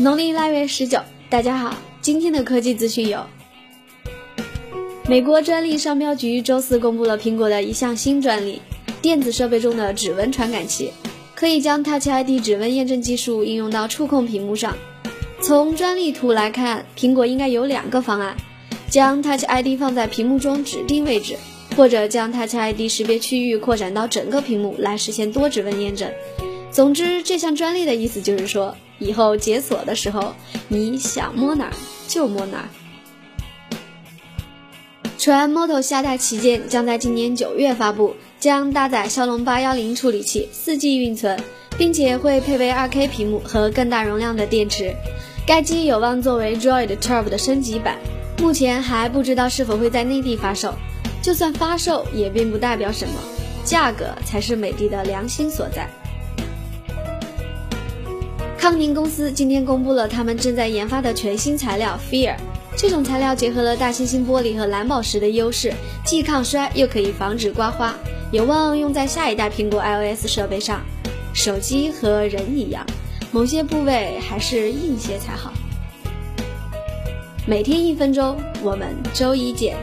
农历腊月十九，大家好，今天的科技资讯有：美国专利商标局周四公布了苹果的一项新专利，电子设备中的指纹传感器，可以将 Touch ID 指纹验证技术应用到触控屏幕上。从专利图来看，苹果应该有两个方案：将 Touch ID 放在屏幕中指定位置，或者将 Touch ID 识别区域扩展到整个屏幕来实现多指纹验证。总之，这项专利的意思就是说，以后解锁的时候，你想摸哪儿就摸哪儿。传 Moto 下代旗舰将在今年九月发布，将搭载骁龙八幺零处理器，4G 运存，并且会配备 2K 屏幕和更大容量的电池。该机有望作为 Droid 12的升级版，目前还不知道是否会在内地发售。就算发售，也并不代表什么，价格才是美的的良心所在。康宁公司今天公布了他们正在研发的全新材料 Fear。这种材料结合了大猩猩玻璃和蓝宝石的优势，既抗摔又可以防止刮花，有望用在下一代苹果 iOS 设备上。手机和人一样，某些部位还是硬些才好。每天一分钟，我们周一见。